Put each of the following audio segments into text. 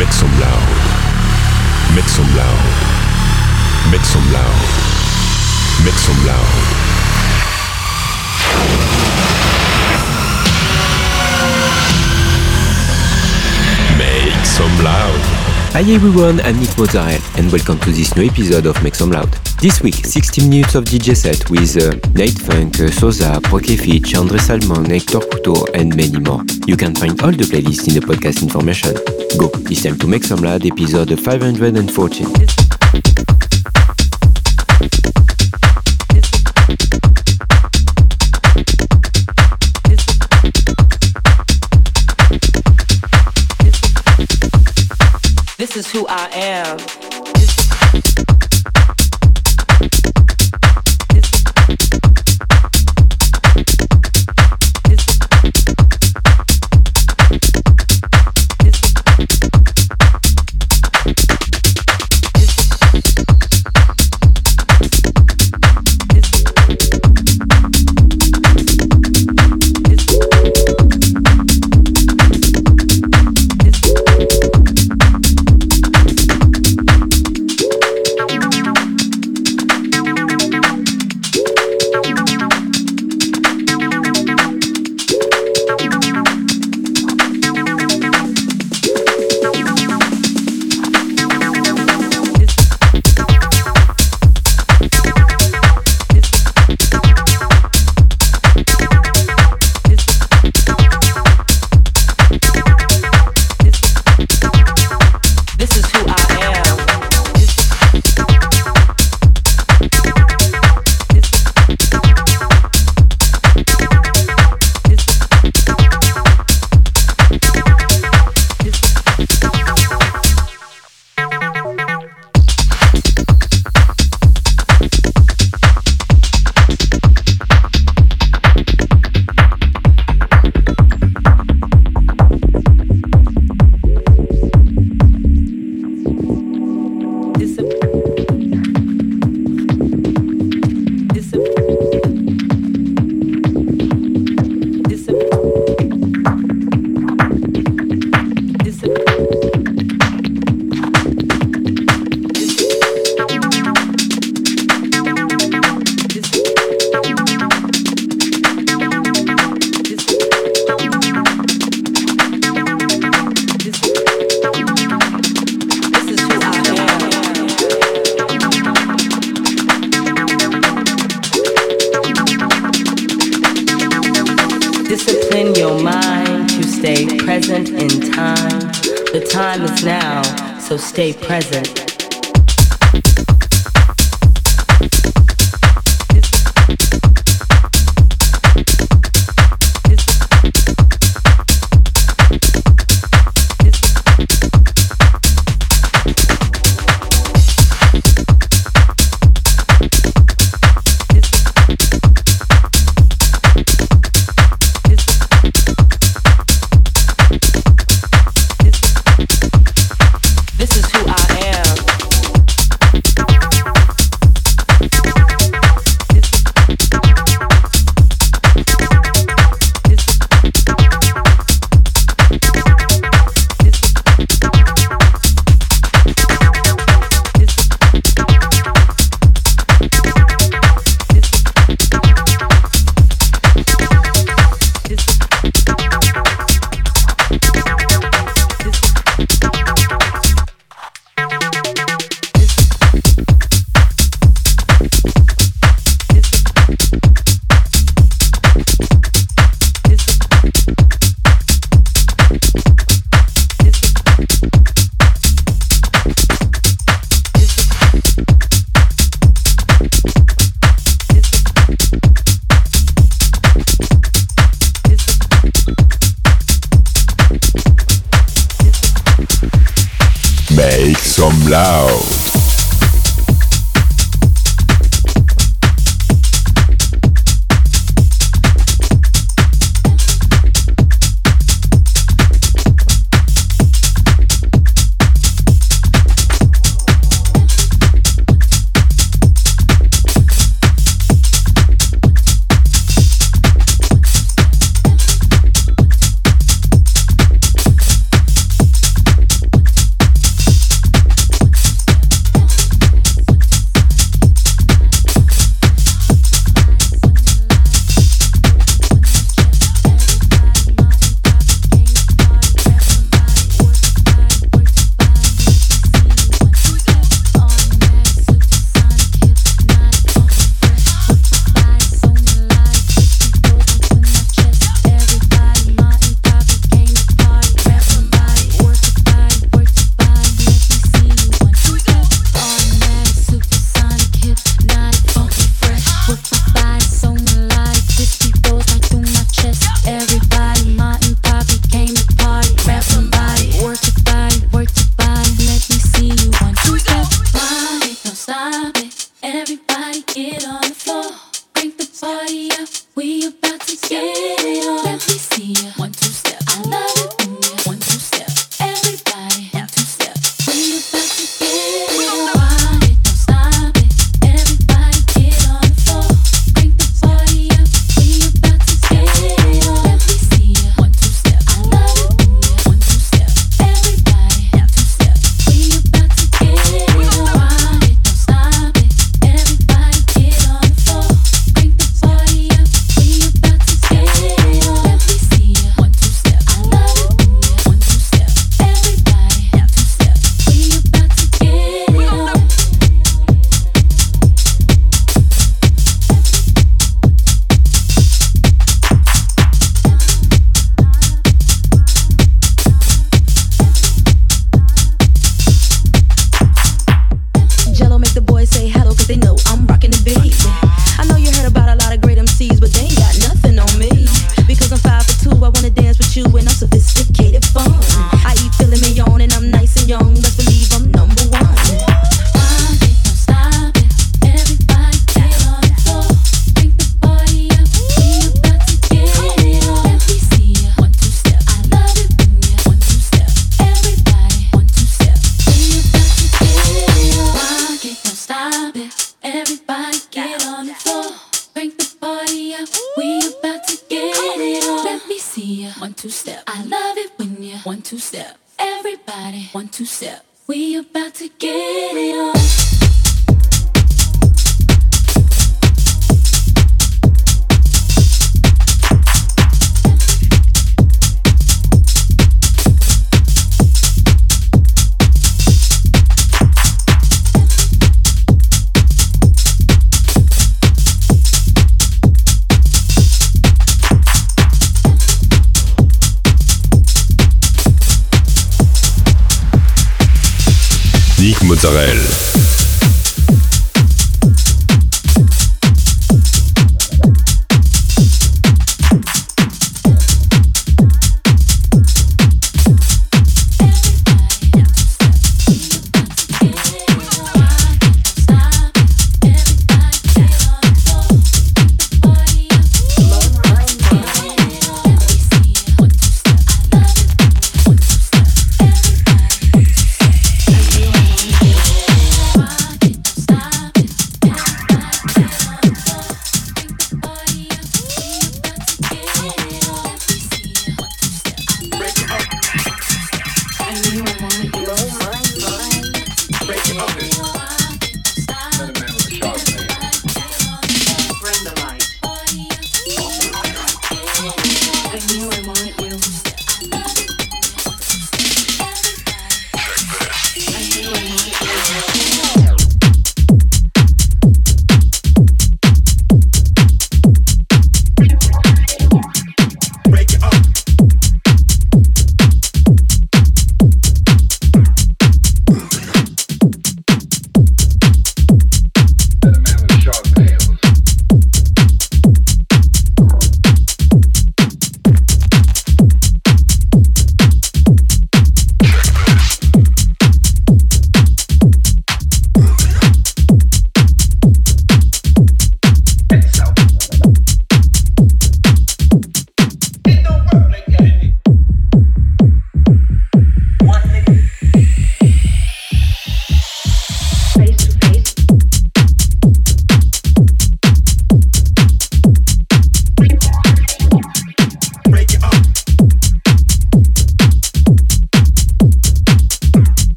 Make some loud. Make some loud. Make some loud. Make some loud. Make some loud. Hi everyone, I'm Nick Mozzarella and welcome to this new episode of Make Some Loud. This week, 60 minutes of DJ set with uh, Nate Funk, uh, Sosa, Prok & Fitch, Andre Salmon, Hector Couto and many more. You can find all the playlists in the podcast information. Go, it's time to Make Some Loud episode 514. This is who I am. kulturell.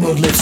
modlitw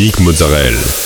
Nick Mozzarella.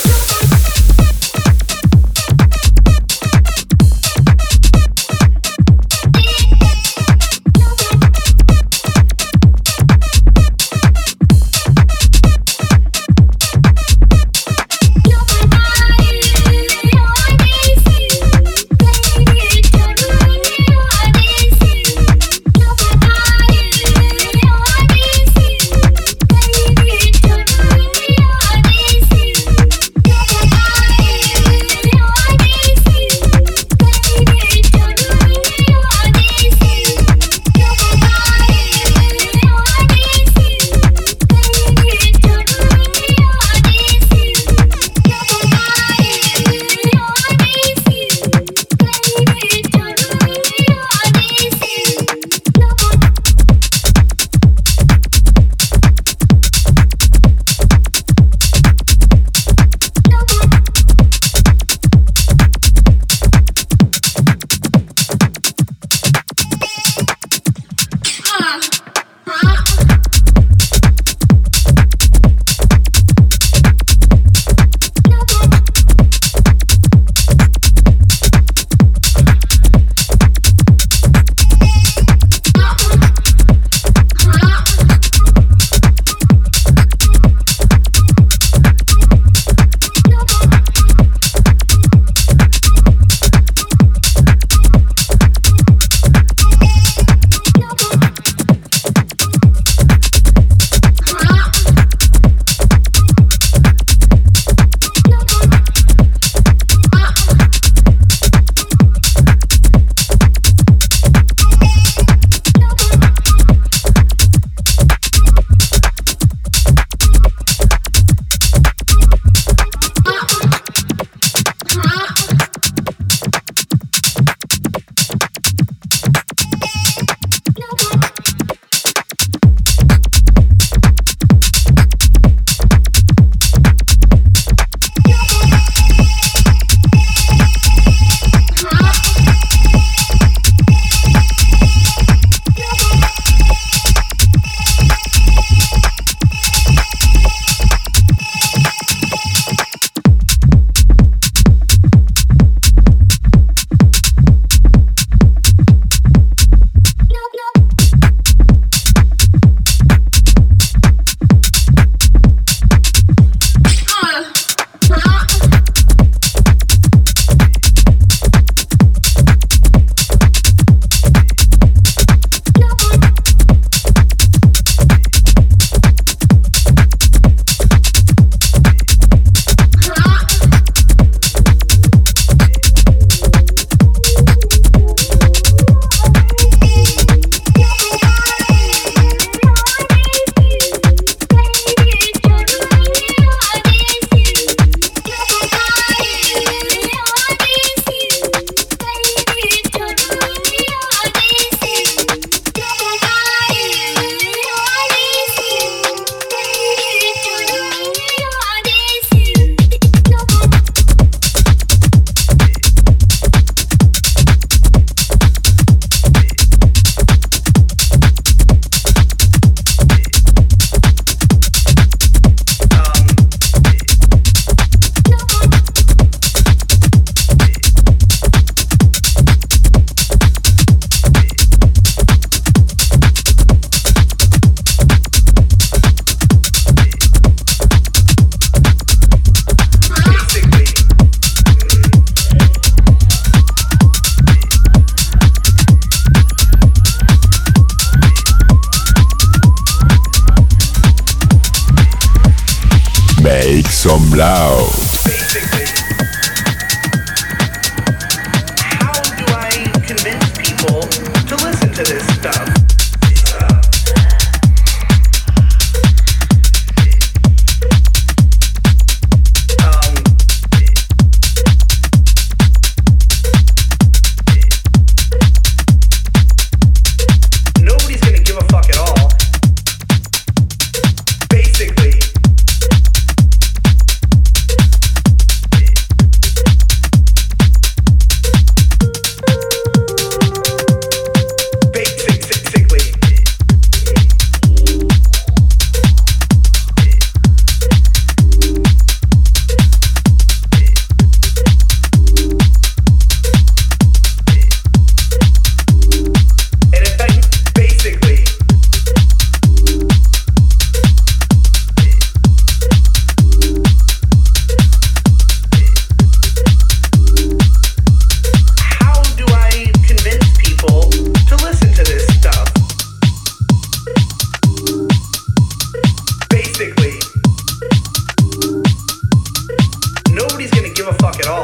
nobody's gonna give a fuck at all.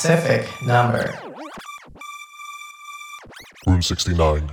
Specific number. Room 69.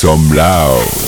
Some loud.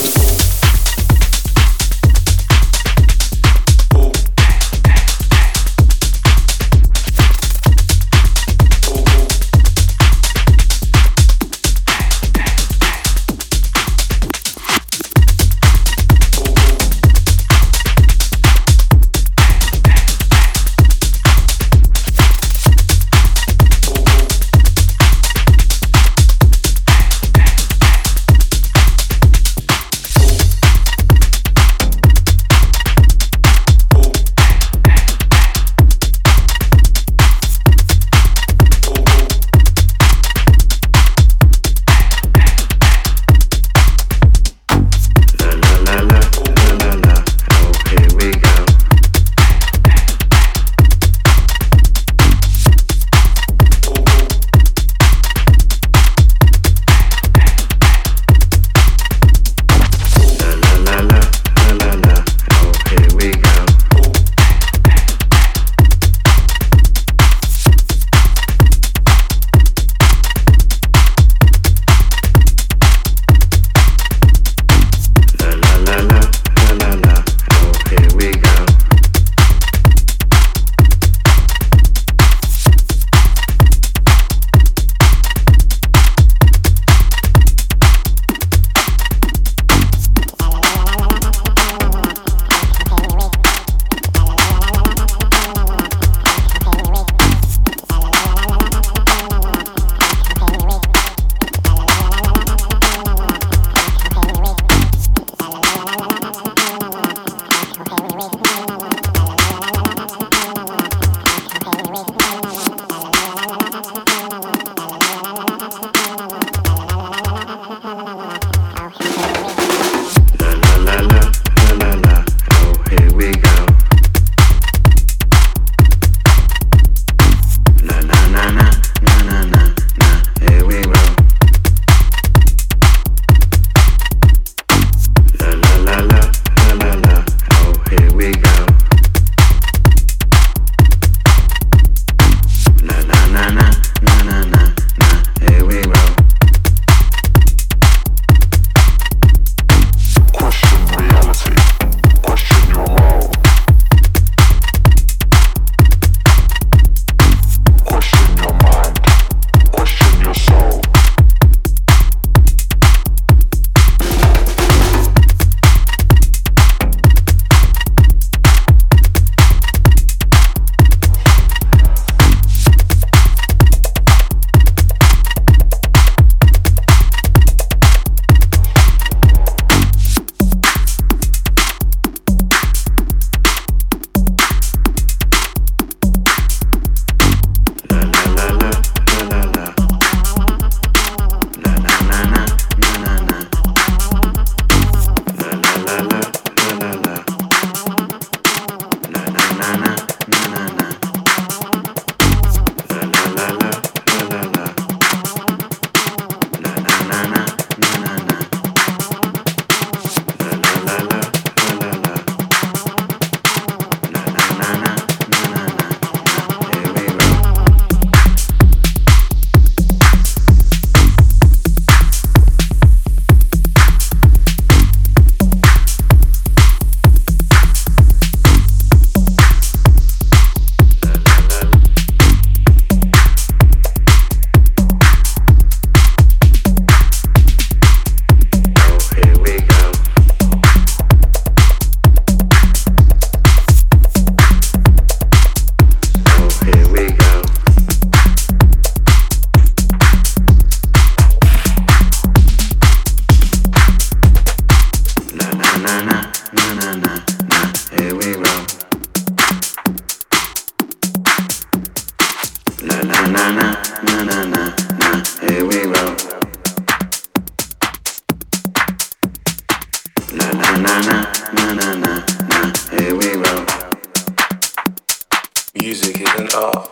music is an art.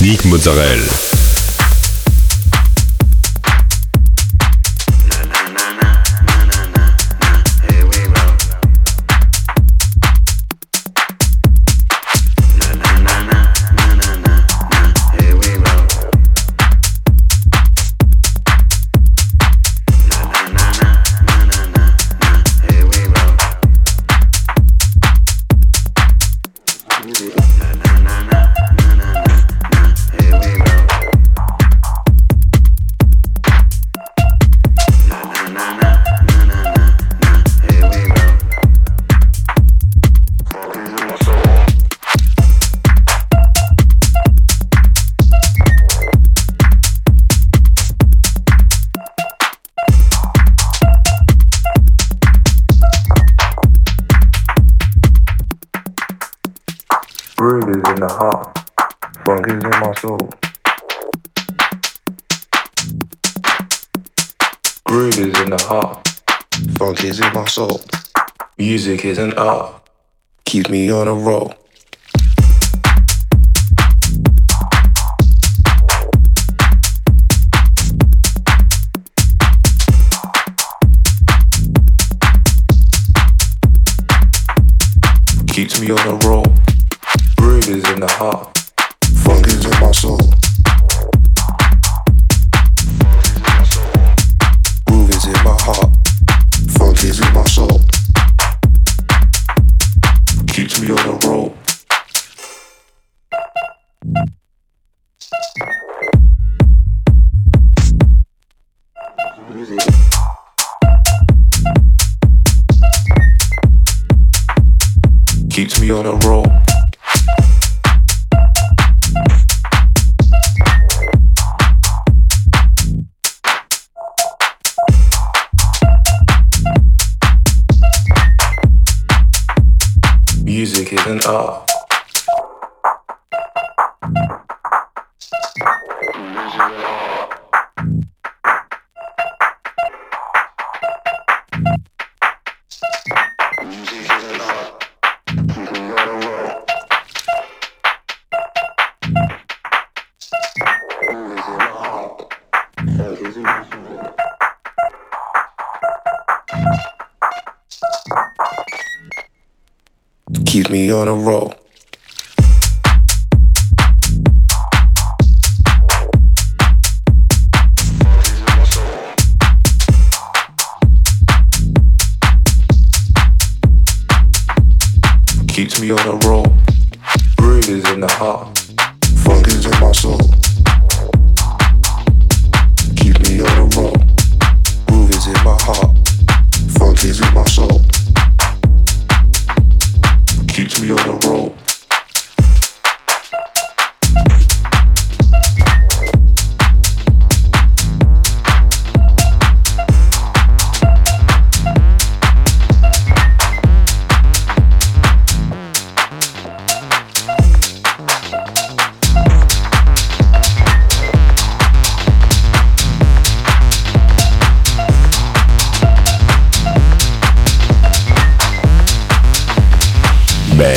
Nick Mozzarella. Keeps me on a roll. music is an art. Keeps me on a roll. Keeps me on a roll.